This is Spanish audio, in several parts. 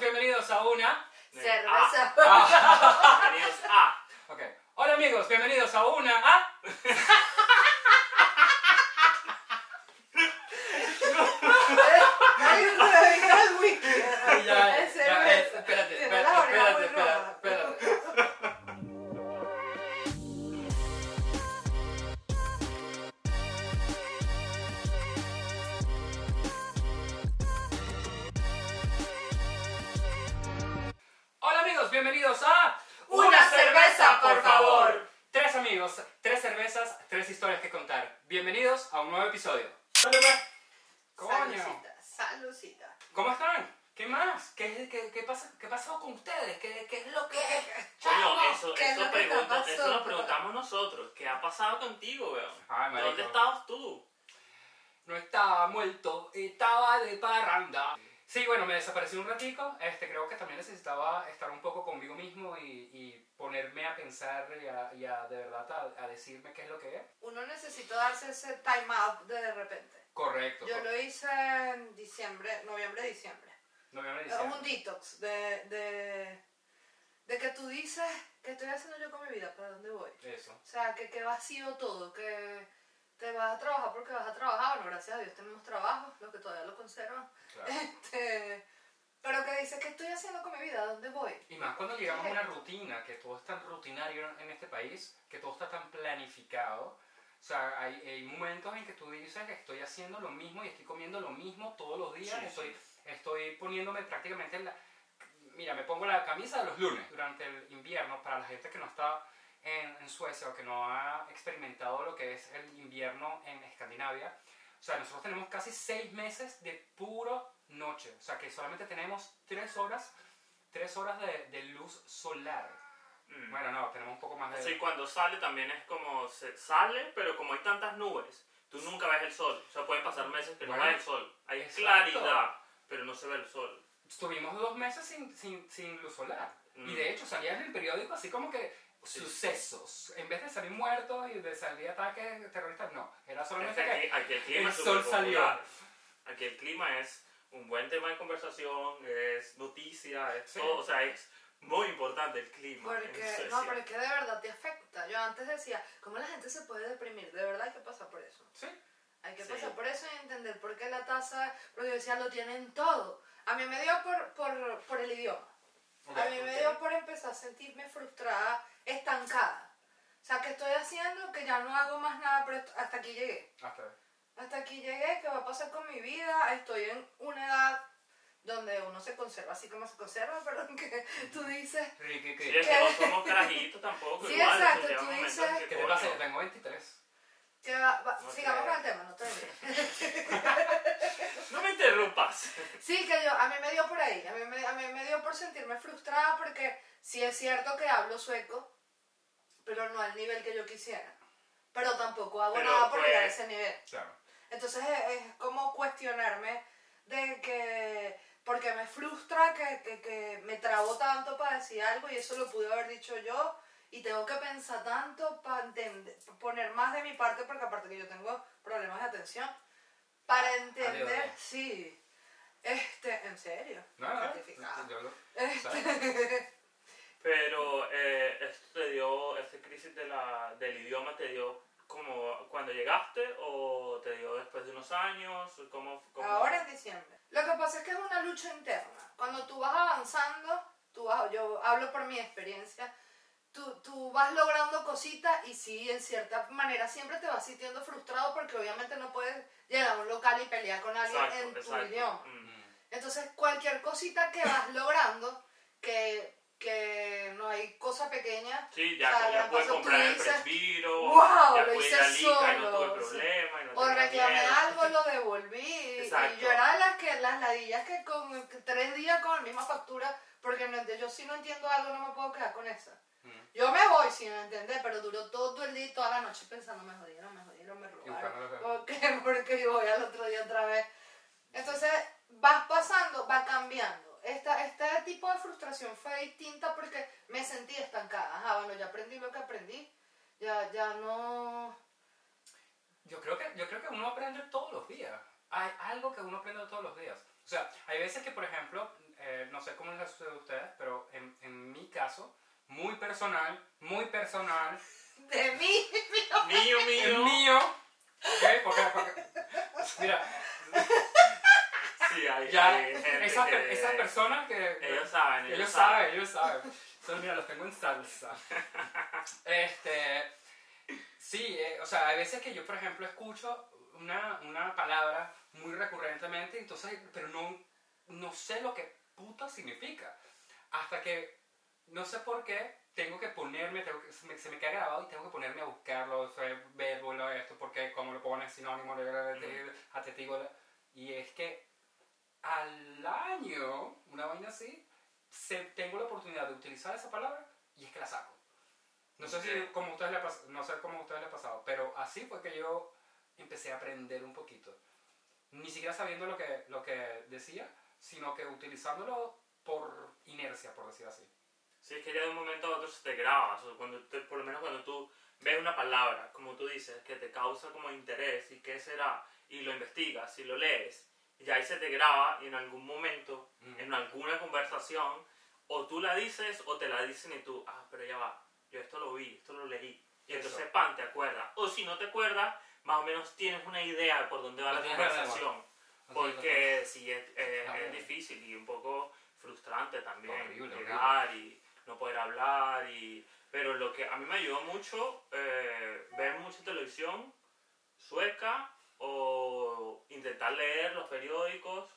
bienvenidos a una. Cerveza. Ah, Bienvenidos a. ok. Hola amigos, bienvenidos a una. Hay un. Ya, ya, cerveza. eh, espérate, bienvenidos a Una cerveza, por favor. Tres amigos, tres cervezas, tres historias que contar. Bienvenidos a un nuevo episodio. Coño, Salucita. ¿cómo están? ¿Qué más? ¿Qué, qué, qué, pasa, ¿Qué pasó con ustedes? ¿Qué, qué es lo que...? Coño, eso, ¿Qué es eso, lo que pregunto- eso lo preguntamos nosotros. ¿Qué ha pasado contigo, weón? Ay, marico. ¿Dónde estabas tú? No estaba muerto, estaba de parranda. Sí, bueno, me desaparecí un ratico. Este, creo que también necesitaba estar un poco conmigo mismo y, y ponerme a pensar y a, y a, de verdad a, a decirme qué es lo que es. Uno necesita darse ese time out de, de repente. Correcto. Yo lo hice en diciembre, noviembre, diciembre. Noviembre, Es diciembre. un detox de, de, de que tú dices, ¿qué estoy haciendo yo con mi vida? ¿Para dónde voy? Eso. O sea, que, que vacío todo, que te vas a trabajar porque vas a trabajar. Bueno, gracias a Dios tenemos trabajo, los que todavía lo conservan. Claro. Este, pero que dices, ¿qué estoy haciendo con mi vida? ¿A dónde voy? Y más cuando llegamos a una rutina, que todo es tan rutinario en este país, que todo está tan planificado. O sea, hay, hay momentos en que tú dices, estoy haciendo lo mismo y estoy comiendo lo mismo todos los días, Sí, estoy, estoy poniéndome prácticamente en la... Mira, me pongo la camisa de los lunes durante el invierno, para la gente que no está en, en Suecia o que no ha experimentado lo que es el invierno en Escandinavia. O sea, nosotros tenemos casi seis meses de puro noche. O sea, que solamente tenemos tres horas, tres horas de, de luz solar. Mm. Bueno, no, tenemos un poco más de... Sí, cuando sale también es como se sale, pero como hay tantas nubes, tú nunca ves el sol. O sea, pueden pasar meses que Bueno, no ves el sol. Hay exacto. claridad, pero no se ve el sol. Estuvimos dos meses sin, sin, sin luz solar. Mm. Y de hecho salía en el periódico así como que Sí. sucesos. En vez de salir muertos y de salir ataques terroristas, no. Era Es solamente que que... aquí, aquí el clima el es sol superpopular. Aquí el clima es un buen tema de conversación, es noticia, es Sí. todo. O sea, es muy importante el clima. Porque, no, pero es que de verdad te afecta. Yo antes decía, ¿cómo la gente se puede deprimir? De verdad hay que pasar por eso. Sí. Hay que Sí. pasar por eso y entender por qué la tasa, porque yo decía, lo tienen todo. A mí me dio por, por, por el idioma. Ok, a mí me ok. dio por empezar a sentirme frustrada, estancada. O sea, que estoy haciendo, que ya no hago más nada, pero hasta aquí llegué. Hasta Hasta aquí llegué, ¿qué va a pasar con mi vida? Estoy en una edad donde uno se conserva así como se conserva, perdón, que tú dices, Ricky, Sí, ¿qué, es que no somos carajitos tampoco. Sí, igual, exacto, tú dices- que, ¿Qué te pasa? Yo tengo 23. que va- va- No sigamos con el tema, no te No me interrumpas. Sí, que yo, a mí me dio por ahí, a mí me, a mí me dio por sentirme frustrada porque sí es cierto que hablo sueco, pero no al nivel que yo quisiera. Pero tampoco hago Pero nada por fue- llegar a ese nivel. Claro. Entonces es, es como cuestionarme de que, porque me frustra que, que, que me trabo tanto para decir algo y eso lo pude haber dicho yo y tengo que pensar tanto para poner más de mi parte porque aparte que yo tengo problemas de atención, para entender, Adiós. sí, este, en serio, No, no, lo- Este. Pero eh, esto te dio, esta crisis de la, del idioma te dio como cuando llegaste o te dio después de unos años, ¿cómo? cómo- Ahora en diciembre. Lo que pasa es que es una lucha interna. Cuando tú vas avanzando, tú vas, yo hablo por mi experiencia, tú, tú vas logrando cositas y sí, en cierta manera siempre te vas sintiendo frustrado porque obviamente no puedes llegar a un local y pelear con alguien Exacto, en tu exacto. idioma. Mm. Entonces, cualquier cosita que vas logrando, que, que no hay cosa pequeña, Sí, ya, O sea, ya la puedes comprar el presbiro, "Wow, ya lo hice ir a Lica y no solo", tuve sí. problema y no o reclamé miedo. algo, lo devolví. Y Exacto. yo era las, que, las ladillas que con que tres días con la misma factura, porque no, yo si no entiendo algo no me puedo quedar con esa. Mm. Yo me voy sin entender, pero duró todo el día y toda la noche pensando, me jodieron, me jodieron, me robaron. Porque yo voy al otro día otra vez. Entonces, vas pasando, va cambiando. Esta, este tipo de frustración fue distinta porque me sentí estancada. Ajá, bueno, ya aprendí lo que aprendí. Ya, ya no... Yo creo que yo creo que uno aprende todos los días. Hay algo que uno aprende todos los días. O sea, hay veces que, por ejemplo, eh, no sé, cómo les sucede a ustedes, pero en, en mi caso, muy personal, muy personal, De mí. Mío, el mío. mío, ¿ok? Porque, porque- mira, Sí, hay, ya, hay gente esas, que- esas personas que... Ellos saben, Ellos saben, ellos saben. Solo mira, los tengo en salsa. Este, sí, eh, o sea, hay veces que yo, por ejemplo, escucho una, una palabra muy recurrentemente, entonces, pero no, no sé lo que puta significa. Hasta que, no sé por qué, tengo que ponerme, tengo que- se, me, se me queda grabado y tengo que ponerme a buscarlo, o sea, verbo, esto, porque cómo lo pones, sinónimo, adjetivo, y es que al año, una vaina así, se, tengo la oportunidad de utilizar esa palabra y es que la saco. No sé, si, como a ustedes le no sé cómo a ustedes les ha pasado, pero así fue que yo empecé a aprender un poquito. Ni siquiera sabiendo lo que, lo que decía, sino que utilizándolo por inercia, por decir así. Sí, es que ya de un momento a otro se te graba, o cuando te- por lo menos cuando tú ves una palabra, como tú dices, que te causa como interés y qué será, y lo investigas y lo lees, y ahí se te graba y en algún momento, Mm. en alguna conversación, o tú la dices o te la dicen y tú, ah, pero ya va, yo esto lo vi, esto lo leí. Y Eso. entonces, pan, te acuerdas. O si no te acuerdas, más o menos tienes una idea de por dónde va Lo la conversación. Porque sí, es, es- difícil y un poco frustrante también Horrible, llegar y no poder hablar. Y... Pero lo que a mí me ayudó mucho, eh, ver mucha televisión sueca o intentar leer los periódicos.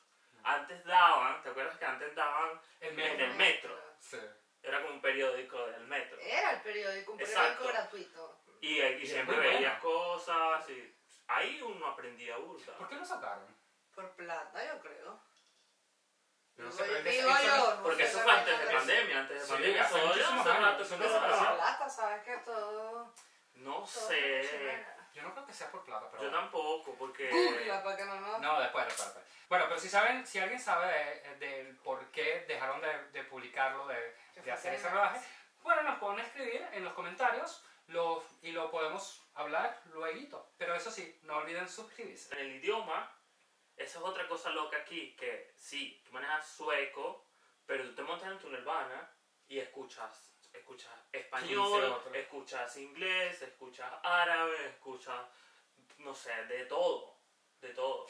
Antes daban, ¿te acuerdas que antes daban El en metro. el metro? Sí. Era como un periódico del metro. Era el periódico, un Exacto. periódico gratuito. Y, y Y siempre veías bueno. cosas y ahí uno aprendía burda. ¿Por qué lo sacaron? Por plata, yo creo. No sé, pero digo yo, no Porque eso fue antes de pandemia, antes de Sí, pandemia. hace rato que no se. Plata, sabes que todo. No todo sé. Yo no creo que sea por plata, pero... Yo tampoco, porque. Para que no nos. No, después, después, después. Bueno, pero si saben, si alguien sabe de- del por qué dejaron de, de publicarlo, de, de hacer ese rodaje, bueno, nos pueden escribir en los comentarios lo, y lo podemos hablar luego. Pero eso sí, no olviden suscribirse. En el idioma, esa es otra cosa loca aquí, que sí, tú manejas sueco, pero tú te montas en tu nirvana y escuchas, escuchas 15 español, escuchas inglés, escuchas árabe, escuchas, no sé, de todo, de todo.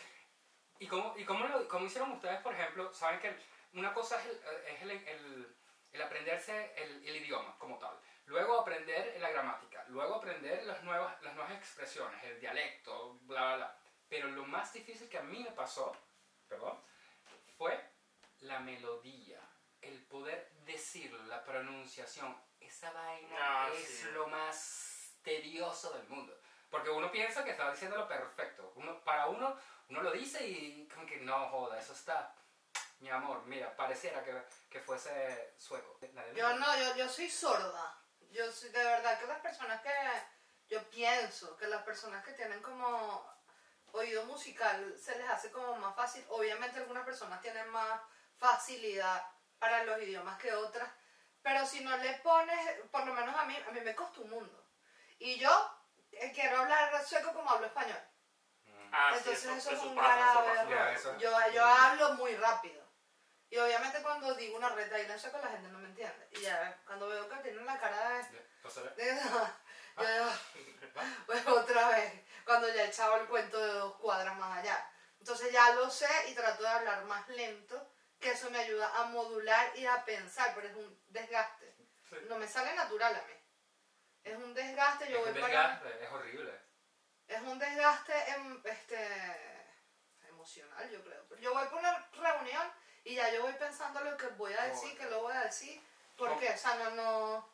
¿Y cómo, y cómo, lo, cómo hicieron ustedes, por ejemplo? Saben que una cosa es el, es el, el- el aprenderse el, el idioma como tal. Luego aprender la gramática. Luego aprender las nuevas, las nuevas expresiones, el dialecto, bla, bla, bla. Pero lo más difícil que a mí me pasó, perdón, fue la melodía. El poder decirlo, la pronunciación. Esa vaina Ah, es sí. lo más tedioso del mundo. Porque uno piensa que está diciendo lo perfecto. Uno, para uno, uno lo dice y como que no joda, eso está. Mi amor, mira, pareciera que, que fuese sueco. Yo no, yo, yo soy sorda. Yo soy de verdad que las personas que. Yo pienso que las personas que tienen como oído musical se les hace como más fácil. Obviamente algunas personas tienen más facilidad para los idiomas que otras. Pero si no le pones, por lo menos a mí, a mí me costó un mundo. Y yo eh, quiero hablar sueco como hablo español. Mm. Ah, sí, Entonces eso, es un pasa, eso grave pasa. Ya, error. eso- Yo, yo hablo muy rápido. Y obviamente cuando digo una retaíla en sueco la gente no me entiende. Y ya cuando veo que tienen la cara de... De- yo digo, pues otra vez, cuando ya he echado el cuento de dos cuadras más allá. Entonces ya lo sé y trato de hablar más lento, que eso me ayuda a modular y a pensar, pero es un desgaste. Sí. No me sale natural a mí. Es un desgaste, yo Es voy un para... desgaste, es horrible. Es un desgaste em- este, emocional, yo creo. Yo voy por una reunión y ya yo voy pensando lo que voy a decir, que lo voy a decir. Porque, o sea, no, no...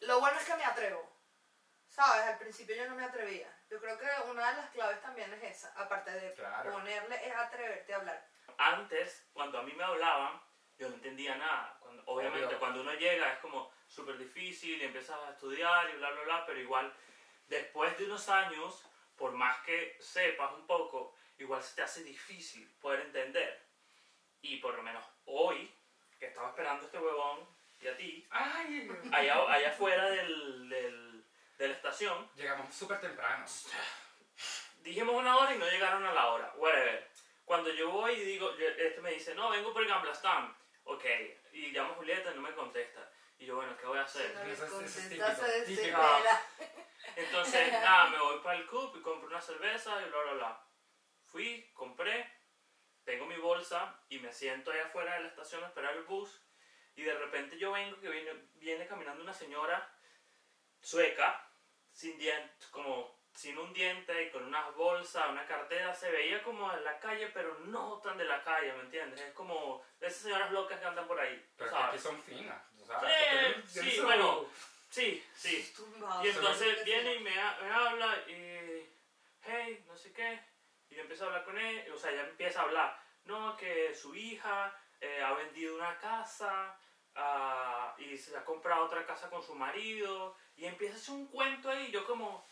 Lo bueno es que me atrevo. ¿Sabes? Al principio yo no me atrevía. Yo creo que una de las claves también es esa. Aparte de Claro. ponerle, es atreverte a hablar. Antes, cuando a mí me hablaban, yo no entendía nada. Cuando- obviamente, Obvio. cuando uno llega es como súper difícil y empiezas a estudiar y bla, bla, bla, pero igual, después de unos años, por más que sepas un poco, igual se te hace difícil poder entender. Y por lo menos hoy, que estaba esperando a este huevón y a ti, ¡Ay! allá, allá afuera del, del- de la estación, Llegamos súper temprano. dijimos una hora y no llegaron a la hora. Whatever. Cuando yo voy y digo, este me dice, no, vengo por el Gamblastan. Ok, Y llamo a Julieta y no me contesta. Y yo, bueno, ¿qué voy a hacer? No Eso eso es típico, típico. Entonces, nada, me voy para el CUP y compro una cerveza y bla, bla, bla. Fui, compré, tengo mi bolsa y me siento ahí afuera de la estación a esperar el bus. Y de repente yo vengo que viene, viene caminando una señora sueca, sin dientes, como sin un diente y con unas bolsas, una cartera. Se veía como en la calle, pero no tan de la calle, ¿me entiendes? Es como de esas señoras locas que andan por ahí. Pero ¿sabes? que son finas. O sea, tienen- sí, bueno. Sí, sí. Y entonces viene y me, ha- me habla y, hey, no sé qué. Y yo empiezo a hablar con él, o sea, ella empieza a hablar. No, que su hija eh, ha vendido una casa ah, y se ha comprado otra casa con su marido. Y empieza a hacer un cuento ahí. Yo como,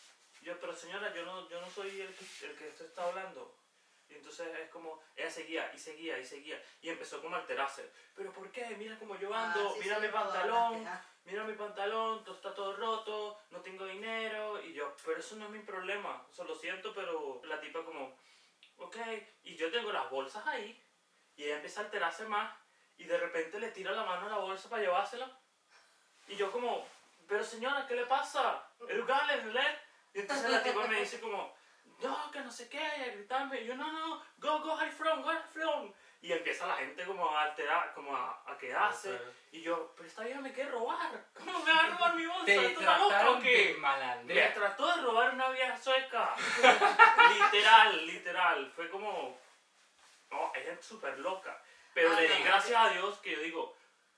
yo, pero señora, yo no, yo no soy el que, el que usted está hablando. Y entonces es como, ella seguía y seguía y seguía. Y empezó como a alterarse. ¿Pero por qué? Mira cómo yo ando, Ah, sí, mira sí, mi pantalón quejas. mira mi pantalón, todo está todo roto, no tengo dinero, y yo, pero eso no es mi problema, o sea, lo siento, pero la tipa como, ok, y yo tengo las bolsas ahí, y ella empieza a alterarse más, y de repente le tira la mano a la bolsa para llevársela, y yo como, pero señora, ¿qué le pasa? ¿El gales, ¿le? Y entonces la tipa me dice como, no, que no sé qué, y a gritarme, y yo, no, no, go, go, high from, go, high from, y empieza la gente como a alterar, como a, a quedarse, y yo, pero esta vieja me quiere robar. ¿Cómo me va a robar mi bolsa? ¿Esto está loca o qué? Me trató de robar una vieja sueca. literal, literal. Fue como. No, ella es súper loca. Pero Ah, le di no. gracias a Dios que yo digo,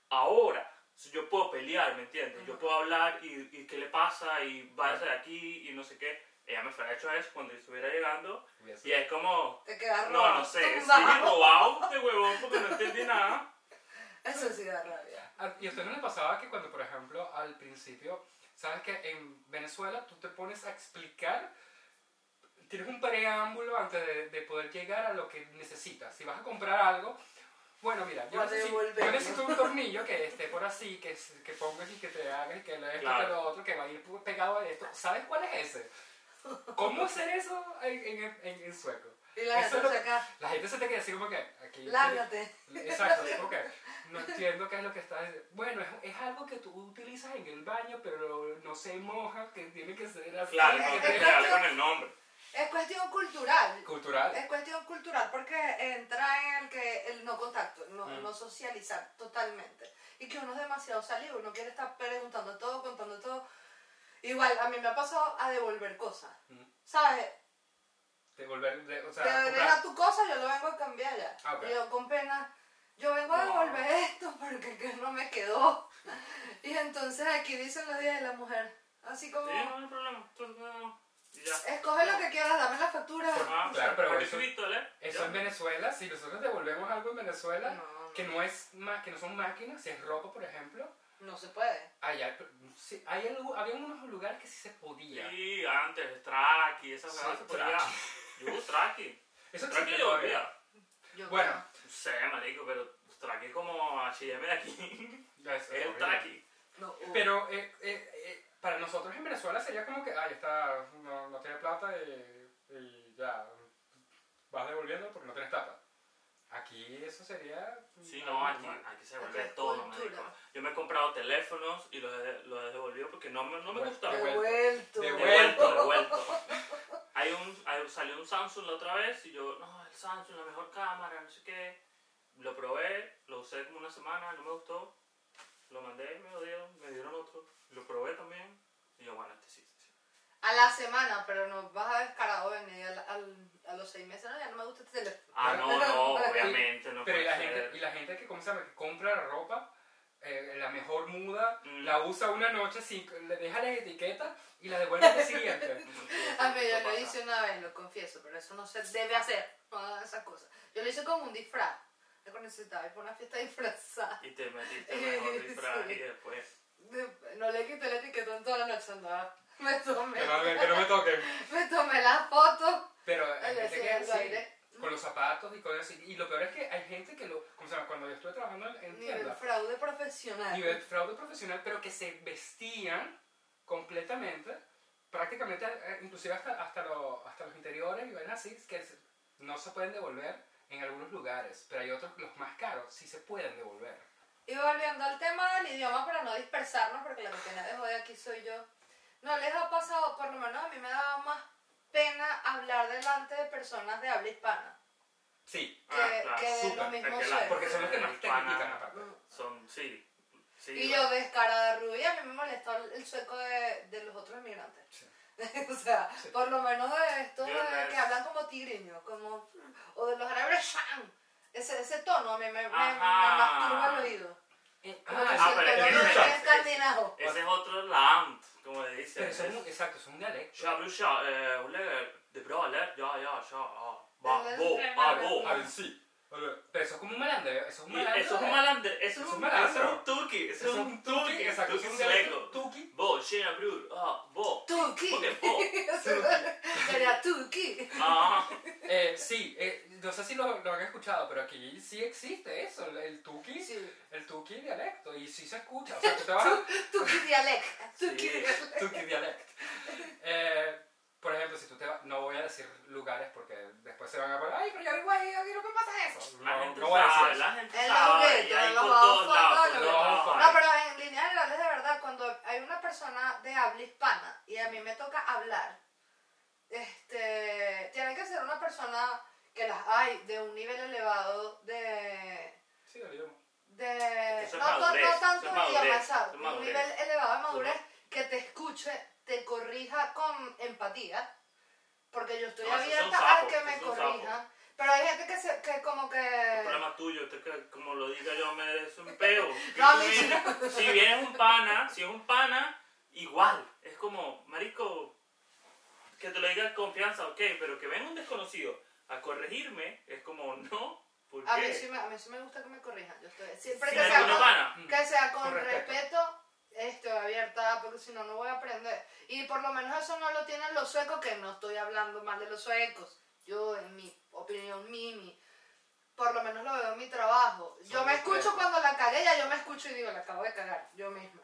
ahora yo puedo pelear, ¿me entiendes? Yo puedo hablar y, y qué le pasa y váyase de aquí y no sé qué. Ella me fuera hecho eso cuando yo estuviera llegando. Y es como, Te quedas no, no sé, sí, robado de huevón porque no entendí nada. Eso sí da rabia. Ah, ¿Y a usted no le pasaba que cuando, por ejemplo, al principio, sabes que en Venezuela tú te pones a explicar, tienes un preámbulo antes de, de poder llegar a lo que necesitas? Si vas a comprar algo, bueno, mira, yo necesito, yo necesito un tornillo que esté por así, que, que pongas y que te hagas y que lo esto, Claro. que lo otro, que va a ir pegado a esto. ¿Sabes cuál es ese? ¿Cómo hacer eso en, en, en- en sueco? Y la Eso gente lo- saca, La gente se te queda así como que aquí... lárgate. Exacto, es como que no entiendo qué es lo que está diciendo. Bueno, es, es algo que tú utilizas en el baño, pero no se moja, que tiene que ser así. Claro, no tiene que darle con el nombre. Es cuestión cultural. Cultural. Es cuestión cultural porque entra en el que el no contacto, no, Mm. no socializar totalmente. Y que uno es demasiado salido, uno quiere estar preguntando todo, contando todo. Igual, a mí me ha pasado a devolver cosas. Mm. ¿Sabes? Devolver, de- o sea, Te deja tu cosa, yo lo vengo a cambiar ya. Ah, yo con pena, yo vengo a devolver esto porque que no me quedó. y entonces aquí dicen los días de la mujer. Así como, Sí, no hay problema. Ya. escoge lo que quieras, dame la factura. Por- Ah, Claro, pero por eso- escrito, ¿eh? Eso en Venezuela, si nosotros devolvemos algo en Venezuela, No, no. que no es que no son máquinas, si es ropa, por ejemplo, No se puede. allá, sí, hay algo, había unos lugares que sí se podía. Sí, antes, Traki, esas Sí, cosas se podía. Yo uso Traki. Eso Traki existe yo todavía. volvía. Yo Bueno, No sé, marico, pero Traki como H&M de aquí. Es el. Traki. no, uh, Pero eh, eh, eh, para nosotros en Venezuela sería como que, ay, está, no, no tiene plata y, y ya, vas devolviendo porque no tienes plata. Aquí eso sería... Sí, no, aquí, aquí se Aquí vuelve es todo, marico. Yo me he comprado teléfonos y los he, los he devolvido porque no me, no me gustaba. devuelto. devuelto. Devuelto. Devuelto, devuelto. Hay un, hay- salió un Samsung la otra vez y yo, no, el Samsung, la mejor cámara, no sé qué. Lo probé, lo usé como una semana, no me gustó. Lo mandé y me lo dieron, me dieron otro. Lo probé también. Y yo, bueno, este sí, este sí. A la semana, pero nos vas a descarado venir al, al- a los seis meses. No, ya no me gusta este teléfono. Ah, no, no, obviamente, no Pero y la, ser. gente, y la gente que, ¿cómo se llama? que compra la ropa, eh, la mejor muda, Mm. la usa una noche, sin, le deja las etiquetas y la devuelve al siguiente. A mí yo lo hice una vez, lo confieso, pero eso no se debe hacer. No esas cosas. Yo lo hice como un disfraz. Yo cuando necesitaba ir por una fiesta disfrazada. Y te metiste mejor disfraz Sí. y después. No le quité la etiqueta en toda la noche andaba. Me tomé, que, no, que no me toquen. me tomé la foto. Pero hay gente que el sí, aire. con los zapatos y cosas así. Y lo peor es que hay gente que lo, ¿cómo se llama? Cuando yo estuve trabajando en, Nivel tienda, fraude profesional. nivel fraude profesional, pero que se vestían completamente, prácticamente, eh, inclusive hasta, hasta, lo- hasta los interiores y ven así, que no se pueden devolver en algunos lugares, pero hay otros, los más caros, sí se pueden devolver. Y volviendo al tema del idioma para no dispersarnos, porque la que tiene de joder aquí soy yo. ¿No les ha pasado, por lo menos a mí me daba más pena hablar delante de personas de habla hispana? Sí, Que, Ah, claro, que de los mismos es que la- porque son los que más te critican aparte. Son, sí. sí Y bueno. yo ves cara de rubia, a mí me molestó el sueco de, de los otros inmigrantes. Sí. o sea, Sí. por lo menos de estos de- que hablan como tigriños, como, o de los árabes. Ese, ese tono a mí me, me, me Ajá. masturba el oído. Eh, ah, ah, pero es que ese- es escandinavo. Ese es otro land, como le dicen. pero eso es Es- un, exacto, es un dialecto. Ja, brorsan, eh, lägger det bra eller? Ja, ja, ja, ja. Va, eller- va, gå. A ver, sí. Pero eso es como un malandro, eso es un Y malandro. Eso es un malander, eso Es es un malandro. eso es un turki, eso es un turki, exacto, es turki un tuki. Bo, tjena bror, ah, bo. Tuki. ¿Por qué bo? Sería tuki. Ah, Eh, sí, eh, no sé si lo, lo han escuchado, pero aquí sí existe eso, el, tuki, Sí. el tuki dialecto, y sí se escucha. O sea, tú te vas. Tuki dialect. Tuki Sí. dialect. Tuki dialect. Eh, por ejemplo, si tú te vas, no voy a decir lugares porque después se van a poner, ay, pero yo vivo ahí, aquí no me pasa eso. la No, gente no voy a decir sabe, eso. la gente En los en lados, bajos lados. No, pero en líneas generales, de verdad, cuando hay una persona de habla hispana y a mí me toca hablar, este, tiene que ser una persona que las hay de un nivel elevado de... Sí, el idioma. de es no, to- madurez, no tanto idioma, un nivel elevado de madurez que te escuche, te corrija con empatía, porque yo estoy No, abierta a que me corrijan, pero hay gente que, se, que como El que... problema tuyo, usted que como lo diga yo me es un peo. No, Si vienes- si vienes un pana, si es un pana, igual. Es como, marico, que te lo diga con confianza, ok, pero que venga un desconocido a corregirme, es como, no, ¿por qué? A mí, sí me, a mí sí me gusta que me corrijan. Yo estoy, siempre Si que, sea con, que sea con Con respeto. respeto, estoy abierta porque si no, no voy a aprender. Y por lo menos eso no lo tienen los suecos, que no estoy hablando mal de los suecos. Yo, en mi opinión, Mimi, por lo menos lo veo en mi trabajo. Yo Son me muy escucho frescos. cuando la cagué, ya yo me escucho y digo, la acabo de cagar, yo misma.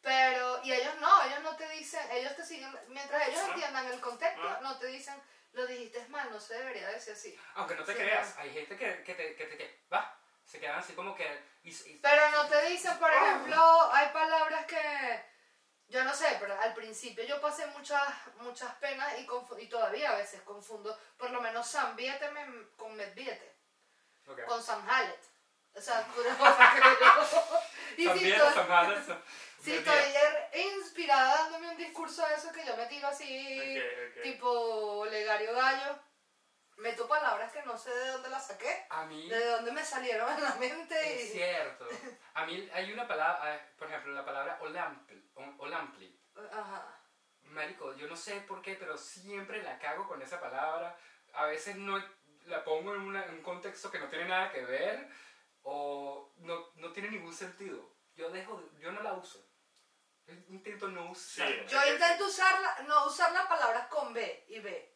Pero, y ellos no, ellos no te dicen, ellos te siguen, mientras ellos Ah. entiendan el contexto, Ah. no te dicen, lo dijiste mal, no se debería decir así. Aunque no te Sí, creas, claro. hay gente que, que te, que te, que, va, se quedan así como que... y- y- Pero no te dicen, por ejemplo, hay palabras que yo no sé, pero al principio yo pasé muchas muchas penas y, y todavía a veces confundo, por lo menos Sambiete me- con Medviete, Ok. con Samhalet. O sea, pura cosa que yo- Y si estoy, si er- inspirada dándome un discurso de eso que yo me tiro así, tipo Legario Gallo, meto palabras que no sé de dónde las saqué, A mí... de dónde me salieron en la mente Es y... cierto. A mí hay una palabra, eh, por ejemplo, la palabra olampli. olampli. Ajá. Marico, yo no sé por qué, pero siempre la cago con esa palabra. A veces no la pongo en, una- en un contexto que no tiene nada que ver o no, no tiene ningún sentido. Yo dejo, de- yo no la uso. Yo intento no usarla. Sí. Yo intento usarla, no usar las palabras con B y B.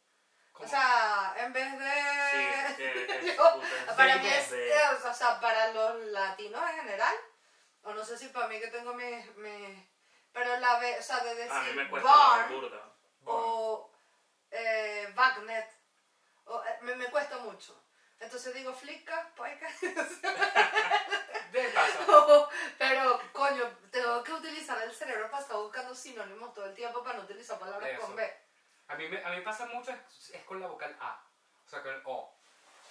Como- O sea, en vez de... es Yo- para mí no, es, de- eh, o sea, para los latinos en general, o no sé si para mí que tengo mi... mi- pero la B, o sea, de decir A mí me cuesta barn burda. O eh, bagnet, o, eh, me, me cuesta mucho. Entonces digo flicka, poica, ¿qué pasa? pero coño, tengo que utilizar el cerebro para estar buscando sinónimos todo el tiempo para no utilizar palabras Eso. con B. A mí, me, a mí pasa mucho es, es con la vocal A. O sea, con el O.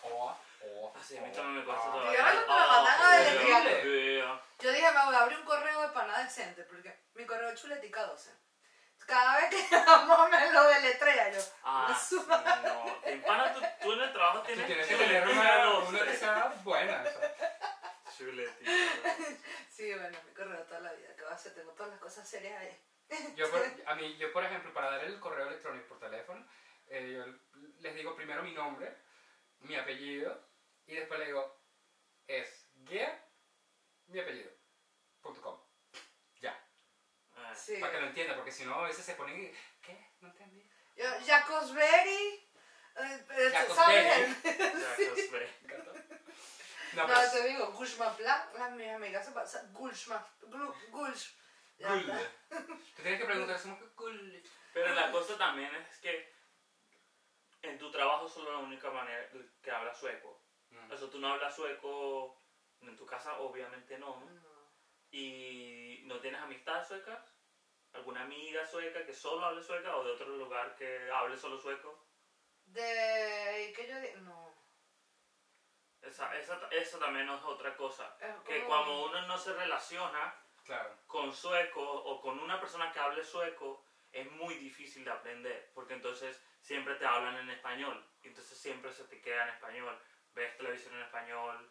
O, O. Así a mí también me cuesta A. todavía. Dígame cómo me mandan a Ah, deletrear. vea. Yo dije, me voy a abrir un correo de pana decente, porque mi correo es chuletica 12. Cada vez que llamo me lo deletrea yo. Ah, no. Te empana, tú, tú en el trabajo tienes, tienes que tener una, una que sea buena. Chuletica. Sí, bueno, mi correo toda la vida. ¿Qué va a hacer? Tengo todas las cosas serias ahí. Yo, por, a mí, yo, por ejemplo, para dar el correo electrónico por teléfono, eh, yo les digo primero mi nombre, mi apellido, y después le digo, es guía, mi apellido, punto com. Ya, Ah, Sí. para que lo entienda, porque si no a veces se ponen, y, ¿qué? No entendí. Yo, pues, ve. Me encanta. No, No, pero te digo, Gushman Plan. Las mis amigas se pasan. Gulshman. Gul- Está. Te tienes que preguntar, somos que Gul. Pero la cosa también es que en tu trabajo solo la única manera que hablas sueco. Mm. O sea, tú no hablas sueco en tu casa, obviamente no, ¿no? ¿Y no tienes amistades suecas? ¿Alguna amiga sueca que solo hable sueca o de otro lugar que hable solo sueco? De... que yo di- No. Esa, esa, eso también es otra cosa. Es Que como- cuando uno no se relaciona Claro. con sueco o con una persona que hable sueco, es muy difícil de aprender, porque entonces siempre te hablan en español, y entonces siempre se te queda en español, ves televisión en español,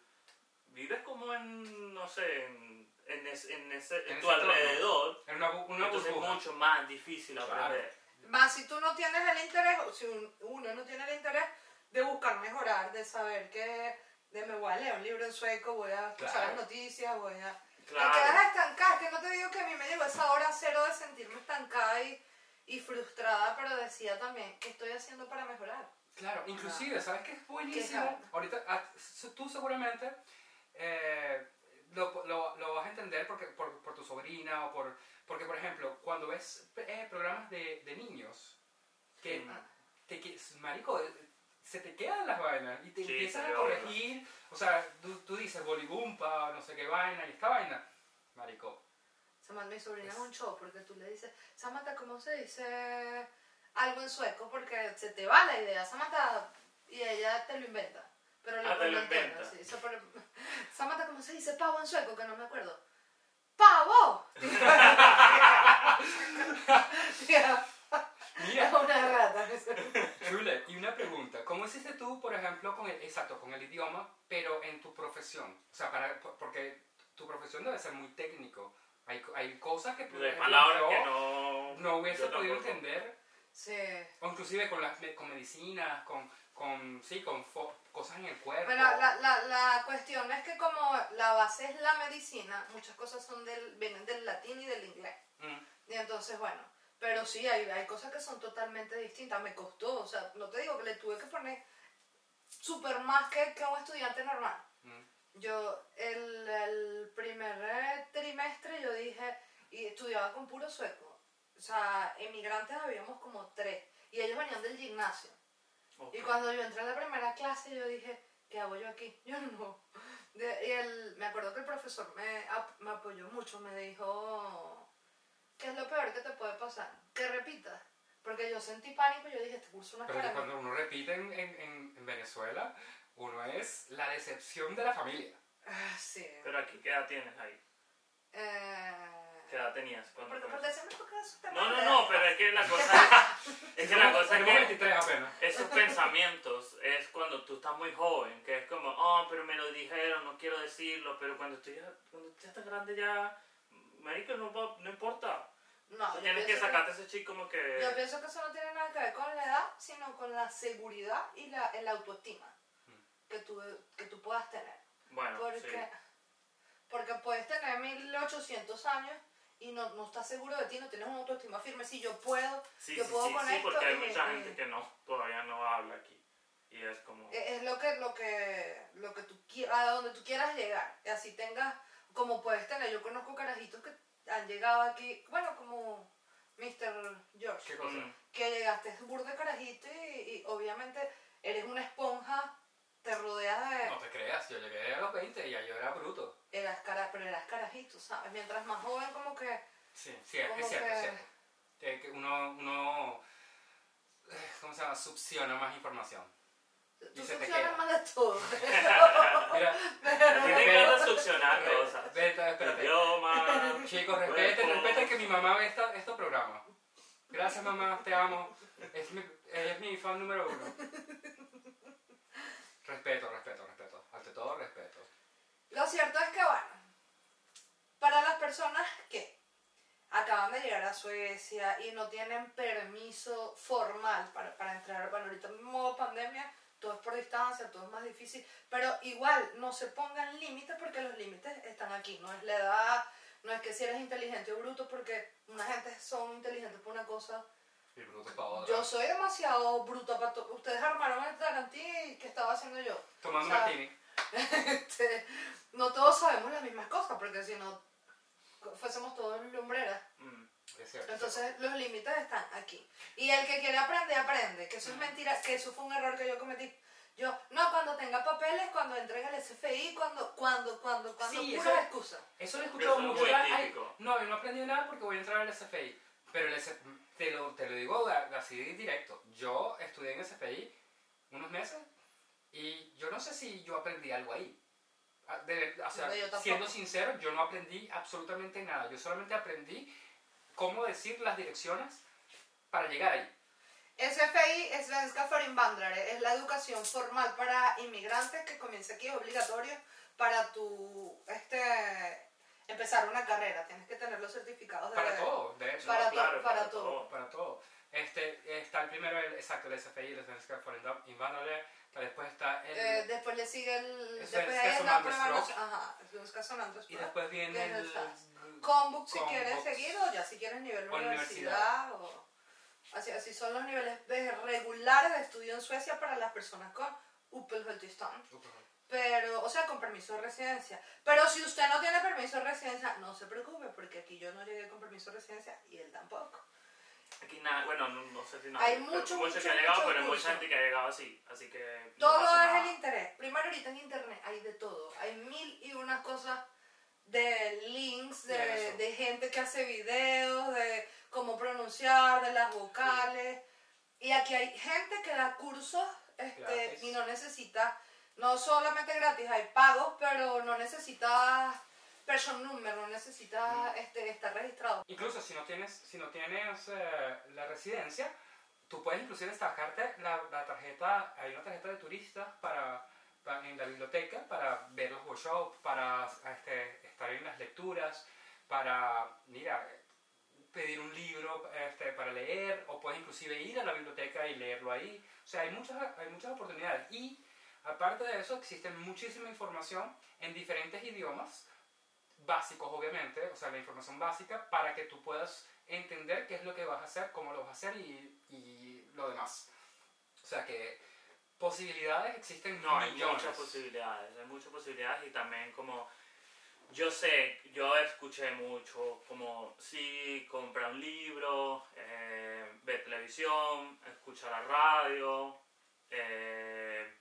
vives como en, no sé, en, en, es- en ese, en En tu alrededor, Era una, una entonces es burbuja. mucho más difícil Claro. aprender. Más si tú no tienes el interés, o si un- uno no tiene el interés de buscar mejorar, de saber que de me voy a leer un libro en sueco, voy a escuchar Claro. las noticias, voy a... Te Claro. quedas estancada, es que no te digo que a mí me llegó esa hora cero de sentirme estancada y, y frustrada, pero decía también, ¿qué estoy haciendo para mejorar? Claro, inclusive, ¿sabes qué es buenísimo? Qué Ahorita, ah, tú seguramente eh, lo, lo- lo vas a entender porque, por, por tu sobrina o por... Porque, por ejemplo, cuando ves eh, programas de, de niños, que, Mm. te, que, marico, se te quedan las vainas y te Sí, empiezan se a corregir. O sea, tú, tú dices bolibumpa, no sé qué vaina y esta vaina. Marico, Samantha, mi sobrina es un show porque tú le dices, Samantha, ¿cómo se dice algo en sueco? Porque se te va la idea, Samantha, y ella te lo inventa. Pero Ah, te lo inventa. sí. Samantha, ¿cómo se dice pavo en sueco? Que no me acuerdo. ¡Pavo! mira, Es una rata. Chule, y una pregunta, ¿cómo hiciste tú, por ejemplo, con el, exacto, con el idioma, pero en tu profesión? O sea, para, por- porque tu profesión debe ser muy técnico. Hay, hay cosas que, por ejemplo, palabras yo que no... no hubiese podido tampoco. entender, Sí. o inclusive con, las, con medicinas, con, con, sí, con cosas en el cuerpo. Bueno, la, la, la cuestión es que como la base es la medicina, muchas cosas son del, vienen del latín y del inglés. Mm, Y entonces, bueno, pero sí, hay, hay cosas que son totalmente distintas. Me costó, o sea, no te digo que le tuve que poner súper más que, que a un estudiante normal. mm. Yo, el, el primer eh, trimestre, yo dije, y estudiaba con puro sueco. O sea, emigrantes habíamos como tres, y ellos venían del gimnasio. Y cuando yo entré a la primera clase, yo dije, ¿qué hago yo aquí? Yo no. De- y el, me acuerdo que el profesor me, ap- me apoyó mucho, me dijo, ¿qué es lo peor que te puede pasar? Que repitas. Porque yo sentí pánico y yo dije, este curso no es Pero que para mí. cuando uno repite en, en, en- en Venezuela, uno es la decepción de la familia. Ah, sí. Pero aquí, ¿qué edad tienes ahí? Eh, ¿Qué edad tenías? cuando porque fue porque eso? No, no, no, pero es que la cosa es, es que la cosa es que 23 apenas. esos pensamientos es cuando tú estás muy joven, que es como, oh, pero me lo dijeron, no quiero decirlo, pero cuando estoy ya, cuando ya estás grande ya, marico, no, no importa. No, yo Tienes que sacarte ese chico como que... Yo pienso que eso no tiene nada que ver con la edad, sino con la seguridad y la, el autoestima que tú, que tú puedas tener. Bueno, Porque, sí. porque puedes tener 1800 años y no, no estás seguro de ti, no tienes una autoestima firme. Si yo puedo, Sí, yo sí, puedo sí, con sí, esto. porque hay y- mucha y- gente que no, todavía no habla aquí. Y es como... Es lo que, lo que, lo que tú quieras, a donde tú quieras llegar. Y así tengas, como puedes tener, yo conozco carajitos que han llegado aquí, bueno, como Mr. George. ¿Qué cosa? Que llegaste burro de carajito y, y obviamente eres una esponja, te rodeas de... No te creas, yo llegué a los 20 y ya yo era bruto. Eras cara, pero eras carajito, ¿sabes? Mientras más joven como que... Sí, sí, es, es cierto, que- es cierto. Que uno, uno, eh, ¿cómo se llama? Succiona más información. Tú queda. más de todo. Mira, te encanta succionar cosas. vete, espérate. Idioma. Chicos, respeten, respeten que mi mamá ve esta, estos programas. Gracias mamá, te amo. Es mi, ella es mi fan número uno. Respeto, respeto, respeto. Ante todo, respeto. Lo cierto es que, bueno, para las personas que acaban de llegar a Suecia y no tienen permiso formal para, para entrar, bueno, ahorita en modo pandemia, todo es por distancia, todo es más difícil, pero igual no se pongan límites porque los límites están aquí, no es la edad, no es que si eres inteligente o bruto, porque una gente son inteligentes por una cosa. Y bruto para otra. Yo soy demasiado bruta para todo. Ustedes armaron el Tarantí que estaba haciendo yo. Tomando o sea, martini. Este, no todos sabemos las mismas cosas, porque si no fuésemos todos lumbreras. Mm, Es cierto. Entonces los límites están aquí. Y el que quiere aprender, aprende. Que eso es mentira, que eso fue un error que yo cometí. Yo, no, cuando tenga papeles, cuando entre en el SFI, cuando, cuando, cuando, cuando, Sí, puras eso- excusas. Eso lo he escuchado Eso es mucho. muy Yo aprendido nada porque voy a entrar al SFI. Pero el S- te, lo, te lo digo así directo. Yo estudié en SFI unos meses y yo no sé si yo aprendí algo ahí. Ah, de- o sea, No, siendo sincero, yo no aprendí absolutamente nada. Yo solamente aprendí cómo decir las direcciones para llegar ahí. SFI, Svenska för invandrare, es la educación formal para inmigrantes que comienza aquí, es obligatorio para tu este, empezar una carrera. Tienes que tener los certificados de Para todo, de hecho. Para No, claro, todo, para todo. para todo. Este, está el primero, el, exacto, el SFI, el Svenska för Invandrare, después está el... Eh, después le sigue el. Svenska Después es la prueba. Ajá, Svenska y después viene el... Combook si quieres seguir o ya si quieres nivel O universidad. O, así, así son los niveles de- regulares de estudio en Suecia para las personas con Uppehållstillstånd. Pero, o sea, con permiso de residencia. Pero si usted no tiene permiso de residencia, no se preocupe, porque aquí yo no llegué con permiso de residencia y él tampoco. Aquí nada, bueno, no, no sé si nada. Hay mucho, muchos mucho, que han llegado, mucho pero mucha gente que ha llegado así. Así que. no Todo es nada. el interés. Primero ahorita en internet hay de todo. Hay mil y unas cosas de links, De de, gente que hace videos, de cómo pronunciar, de las vocales. Y aquí hay gente que da cursos este, y no necesita, no solamente gratis, hay pagos, pero no necesita person number, no necesita este, estar registrado. Incluso si no tienes, si no tienes eh, la residencia, tú puedes inclusive destacarte la, la tarjeta, hay una tarjeta de turista para- en la biblioteca para ver los workshops, para este, estar en las lecturas, para, mira, pedir un libro este, para leer, o puedes inclusive ir a la biblioteca y leerlo ahí. O sea, hay muchas, hay muchas oportunidades. Y aparte de eso, existe muchísima información en diferentes idiomas, básicos obviamente, o sea, la información básica, para que tú puedas entender qué es lo que vas a hacer, cómo lo vas a hacer y, y lo demás. O sea que posibilidades existen No, hay millones. muchas posibilidades, hay muchas posibilidades y también como yo sé, yo escuché mucho como sí, compra un libro, eh, ve televisión, escucha la radio, eh,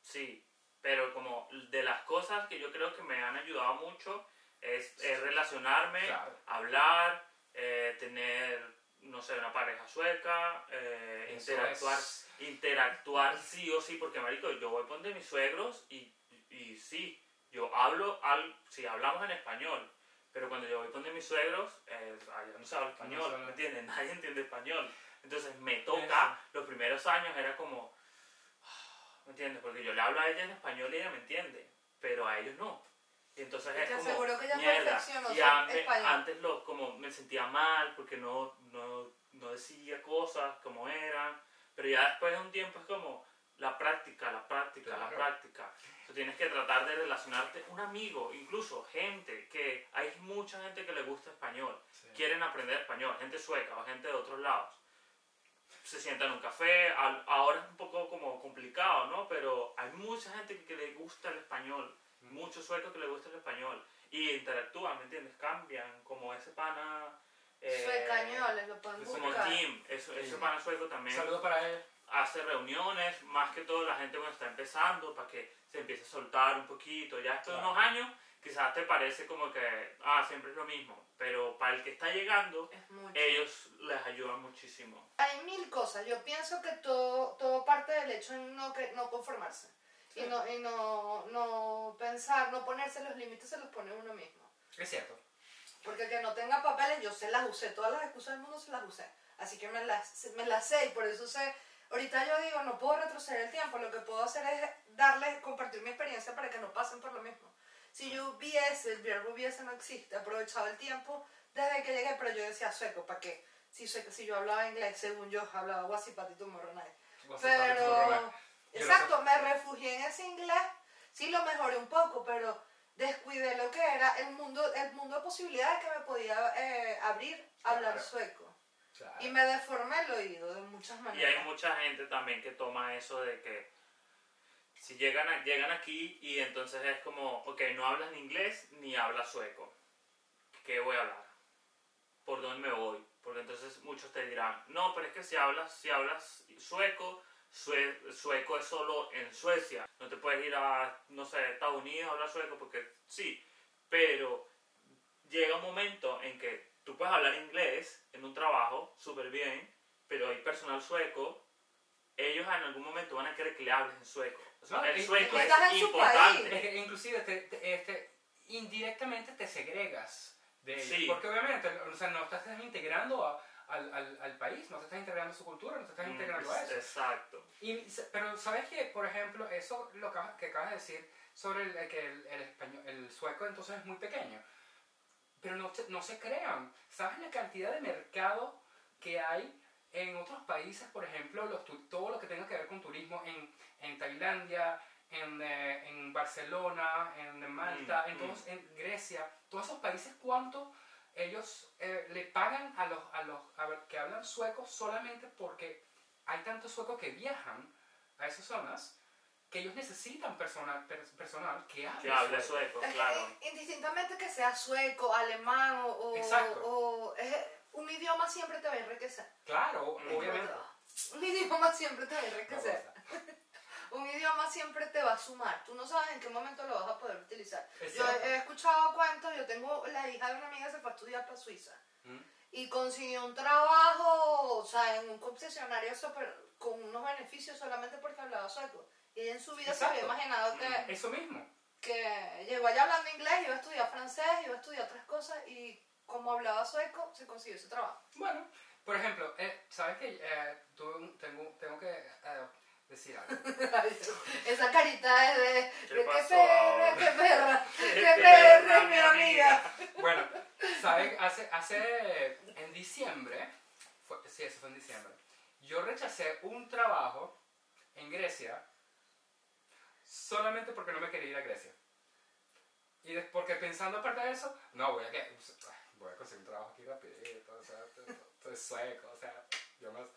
sí, pero como de las cosas que yo creo que me han ayudado mucho es, es relacionarme, Claro. hablar, eh, tener, no sé, una pareja sueca, eh, Eso interactuar es- interactuar sí o sí, porque marico, yo voy donde mis suegros y, y sí, yo hablo, al, sí, hablamos en español, pero cuando yo voy donde mis suegros, eh, allá no se habla español, No. ¿me entiendes? Nadie entiende español. Entonces me toca, los primeros años era como, ¿me entiendes? Porque yo le hablo a ella en español y ella me entiende, pero a ellos no. Y entonces es te como, aseguro que ella mierda. Y antes, español. antes lo, como me sentía mal porque no, no, no decía cosas como eran, pero ya después de un tiempo es como la práctica, la práctica, la práctica. Tú tienes que tratar de relacionarte, un amigo, incluso gente, que hay mucha gente que le gusta español, Sí. quieren aprender español, gente sueca o gente de otros lados. Se sientan en un café, al- ahora es un poco como complicado, ¿no? Pero hay mucha gente que, que le gusta el español, muchos suecos que le gusta el español y interactúan, ¿me entiendes? Cambian, como ese pana... eh, Suecañoles, lo pueden como como buscar. Tim, eso- ese Sí. pana sueco también saludo para él. hace reuniones, más que todo la gente cuando está empezando, para que se empiece a soltar un poquito. Ya de Claro. unos años, quizás te parece como que, ah, siempre es lo mismo. Pero para el que está llegando, Es ellos les ayudan muchísimo. Hay mil cosas. Yo pienso que todo, todo parte del hecho en no, que, no conformarse. Y, Sí. no, y no, no pensar, no ponerse los límites, se los pone uno mismo. Es cierto. Porque que no tenga papeles, yo se las usé. Todas las excusas del mundo se las usé. Así que me las, me las sé y por eso sé. Ahorita yo digo, no puedo retroceder el tiempo. Lo que puedo hacer es darles, compartir mi experiencia para que no pasen por lo mismo. Si yo hubiese, el verbo hubiese no existe, aprovechado el tiempo desde que llegué, pero yo decía sueco, ¿para qué? Si, sueco- si yo hablaba inglés, según yo, hablaba Wasipati Tomorrow Pero, exacto, me refugié en ese inglés, sí lo mejoré un poco, pero descuidé lo que era el mundo, el mundo de posibilidades que me podía eh, abrir a hablar Claro. sueco. Claro. Y me deformé el oído de muchas Y maneras. hay mucha gente también que toma eso de que si llegan, a- llegan aquí y entonces es como, ok, no hablas ni inglés ni hablas sueco. ¿Qué voy a hablar? ¿Por dónde me voy? Porque entonces muchos te dirán, no, pero es que si hablas, si hablas sueco, sue- sueco es solo en Suecia. No te puedes ir a, no sé, Estados Unidos a hablar sueco porque sí, pero llega un momento en que tú puedes hablar inglés en un trabajo súper bien, pero hay personal sueco, ellos en algún momento van a querer que le hables en sueco. O sea, No, el sueco es importante. Es que inclusive te, te- este, indirectamente te segregas de ellos. Sí. Porque obviamente, o sea, no estás integrando a- al, al, al país, no te estás integrando a su cultura, no te estás Mm, integrando a eso. Exacto. Y, pero sabes que, por ejemplo, eso lo que, que acabas de decir sobre el, que el, el español, el sueco entonces es muy pequeño. Pero no, no se crean. ¿Sabes la cantidad de mercado que hay en otros países? Por ejemplo, los, todo lo que tenga que ver con turismo en, en Tailandia, en, eh, en Barcelona, en Malta, Mm, en, todos, en Grecia. Todos esos países, ¿cuánto ellos eh, le pagan a los, a los a ver, que hablan sueco solamente porque hay tantos suecos que viajan a esas zonas que ellos necesitan personal, per- personal que hable, Que hable sueco. claro. indistintamente que sea sueco, alemán o, o- Exacto. o- es- un idioma siempre te va a enriquecer. Claro, Mm. obviamente. Un idioma siempre te va a enriquecer. Un idioma siempre te va a sumar. Tú no sabes en qué momento lo vas a poder utilizar. Yo he, escuchado cuentos, yo tengo la hija de una amiga que se fue a estudiar para Suiza Mm. y consiguió un trabajo, o sea, en un concesionario super- con unos beneficios solamente porque hablaba sueco. Y ella en su vida se había Exacto. imaginado que, Mm. Eso mismo. que llegó allá hablando inglés, iba a estudiar francés, iba a estudiar otras cosas y como hablaba sueco, se consiguió ese trabajo. Bueno, por ejemplo, eh, ¿sabes que eh, tengo, tengo que eh, Esa carita es de, ¿Qué de qué pasó perra, qué perra, qué perra, mi mi amiga. Bueno, ¿sabes? Hace, hace, en diciembre, fue, sí, eso fue en diciembre, yo rechacé un trabajo en Grecia solamente porque no me quería ir a Grecia. Y porque pensando aparte de eso, no, voy a, que, voy a conseguir un trabajo aquí rapidito, o sea, estoy sueco, o sea, yo más...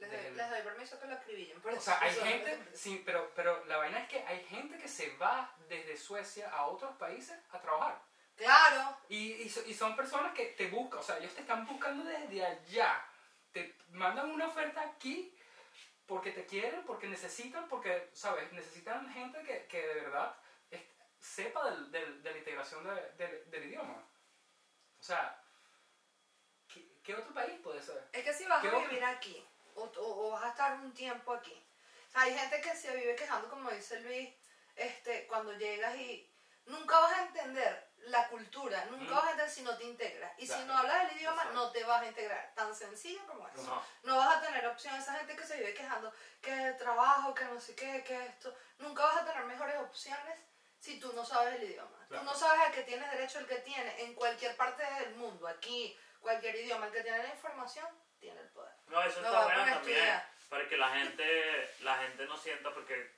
Les doy, Del- les doy permiso que lo acribillen. por O sea, hay gente, sí, pero, pero la vaina es que hay gente que se va desde Suecia a otros países a trabajar. Claro, Y, y, y son personas que te buscan, o sea, ellos te están buscando desde allá. Te mandan una oferta aquí porque te quieren, porque necesitan, porque, ¿sabes? Necesitan gente que, que de verdad es- sepa del- del- de la integración de- del- del idioma. O sea, ¿qué, qué otro país puede ser? es que si vas ¿Qué a otro? vivir aquí o, o- o vas a estar un tiempo aquí. O sea, hay gente que se vive quejando, como dice Luis, este, cuando llegas y nunca vas a entender la cultura, nunca Mm. vas a entender si no te integras. Y si no hablas el idioma, Exacto. no te vas a integrar. Tan sencillo como eso. No. No vas a tener opción. Esa gente que se vive quejando que trabajo, que no sé qué, que esto. Nunca vas a tener mejores opciones si tú no sabes el idioma. Claro. Tú no sabes a qué tienes derecho el que tiene en cualquier parte del mundo, aquí, cualquier idioma. El que tiene la información. No, eso No está bueno también. estudiar. Para que la gente, la gente no sienta, porque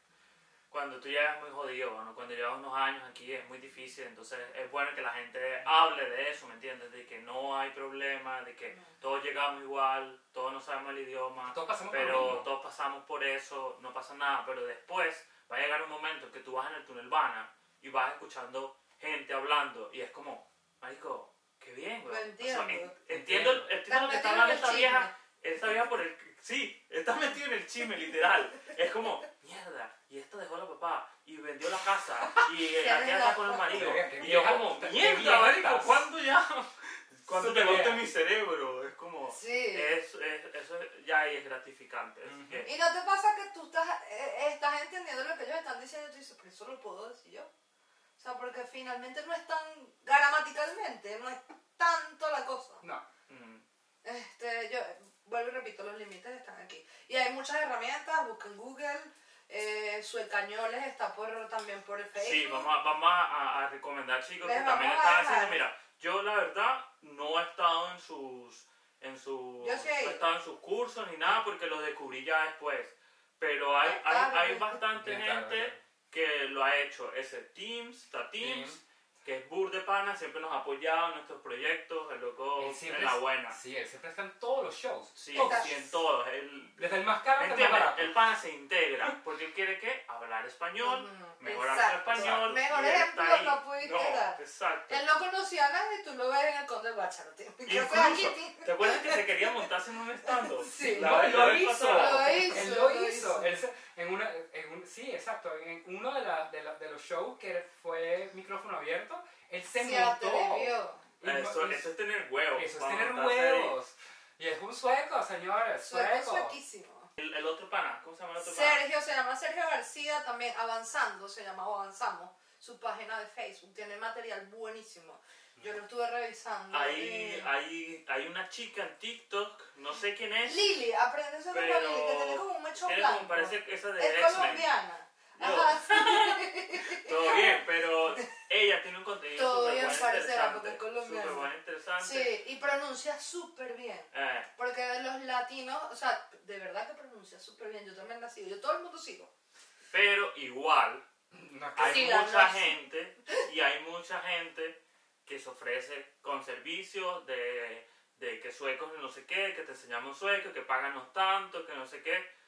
cuando tú llegas muy jodido, ¿no? cuando llevas unos años aquí es muy difícil, entonces es bueno que la gente hable de eso, ¿me entiendes? De que no hay problema, de que todos llegamos igual, todos no sabemos el idioma, Todos pasamos por lo pero todos pasamos por eso, no pasa nada, pero después va a llegar un momento en que tú vas en el túnel Vana y vas escuchando gente hablando y es como, marico, qué bien, güey. Lo entiendo. entiendo, entiendo lo que está hablando esta chisme. vieja, esta vieja por el... Sí, está metido en el chisme, literal. Es como, mierda, y esta dejó a la papá, y vendió la casa, y aquí está con el marido. Y yo como, mierda, marico, estás". ¿cuándo ya? ¿Cuándo Súper te vieja. mi cerebro? Es como... Sí. Es, es- eso ya ahí es gratificante. Ujú. que- Y no te pasa que tú estás, eh, estás entendiendo lo que ellos están diciendo y tú dices, pero eso lo puedo decir yo. O sea, porque finalmente no es tan gramaticalmente, no es tanto la cosa. No. mm, Este, yo los límites están aquí. Y hay muchas herramientas, busquen Google, eh, Suecañoles está por, también por el Facebook. Sí, vamos a, vamos a, a recomendar chicos Les que también están dejar. haciendo, mira, yo la verdad no he estado en sus en sus Yo sí he no he ido. estado en sus cursos ni nada porque los descubrí ya después. Pero hay, hay, hay bastante gente que lo ha hecho. Ese Teams, está Teams, Teams. Que es Bur de Pana, siempre nos ha apoyado en nuestros proyectos, el loco en la es- buena. Sí, él siempre está en todos los shows. Sí, todos. sí, en todos. Él, Desde el más caro ¿Me hasta el más barato. El pana se integra porque él quiere que hablar español, mejorar su exacto. español. Mejor ejemplo está ahí. no pudiste No, dar. Exacto. Él no conocía a nadie tú lo ves en el Conde Incluso, aquí- ¿te acuerdas que se quería montarse en un stand Sí. La lo la vez hizo. Lo hizo, Él lo lo hizo. hizo. Él se- en una, en un, sí, exacto. En uno de, la- de, la- de los shows que fue micrófono abierto, él se Se montó. no- Eso, eso es tener huevos. eso es tener ahí. huevos. Y es un sueco, señores, Sueco, sueco. suequísimo. El, el otro pana, ¿cómo se llama el otro pana? Sergio, se llama Sergio García, también Avanzando, se llama o Avanzamos. Su página de Facebook tiene material buenísimo. Yo lo estuve revisando. Hay, hay, hay una chica en TikTok, no sé quién es. Lili, aprende ese nombre Pero Lili, que tiene como un mechón tiene como blanco. parece esa de es X-Men. colombiana. Ajá, sí. Todo bien, pero ella tiene un contenido Todo súper bien parecerá, porque es colombiana. Súper bueno, interesante. Sí, y pronuncia súper bien. Eh, Porque los latinos, o sea, de verdad que pronuncia súper bien. Yo también la sigo. Yo todo el mundo sigo. pero igual, hay Sí, mucha gente y hay mucha gente que se ofrece con servicios de, de que suecos no sé qué, que te enseñamos sueco, que páganos tanto, que no sé qué.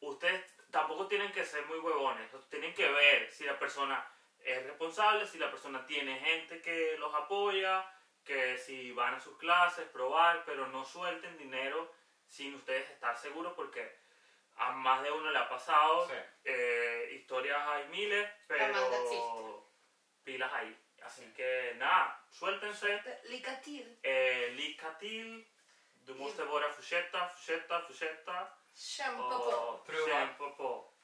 Ustedes tampoco tienen que ser muy huevones, tienen que ver si la persona es responsable, si la persona tiene gente que los apoya, que si van a sus clases, probar, pero no suelten dinero sin ustedes estar seguros porque a más de uno le ha pasado, Sí. eh, historias hay miles, pero pilas ahí. Así Sí. que nada, suéltense. Licatil, Eh, Lycka till, du måste vara fortsätta, fortsätta, fortsätta. Kämpa på.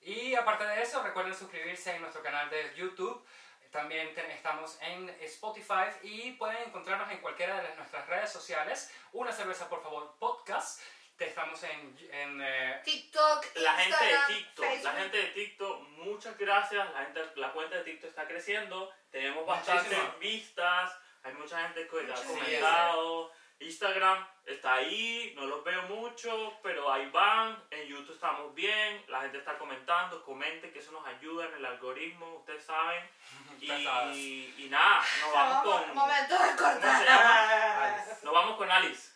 Y aparte de eso, recuerden suscribirse en nuestro canal de YouTube. También te- estamos en Spotify y pueden encontrarnos en cualquiera de nuestras redes sociales. Una cerveza, por favor, podcast. Te- Estamos en, en, eh, TikTok, La gente de Instagram, TikTok, la Facebook. gente de TikTok, muchas gracias. La, gente, la cuenta de TikTok está creciendo. Tenemos bastantes vistas. Hay mucha gente que ha comentado. Instagram está ahí, no los veo mucho, pero ahí van. En YouTube estamos bien, la gente está comentando, comenten que eso nos ayuda en el algoritmo, ustedes saben. Saben. Y, y nada, nos vamos Vamos, con. Momento de ¿Cómo se cortar. llama? Alice. Nos vamos con Alice.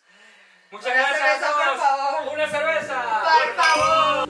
Muchas Una gracias cerveza, a por todos. favor. Una cerveza. Por favor.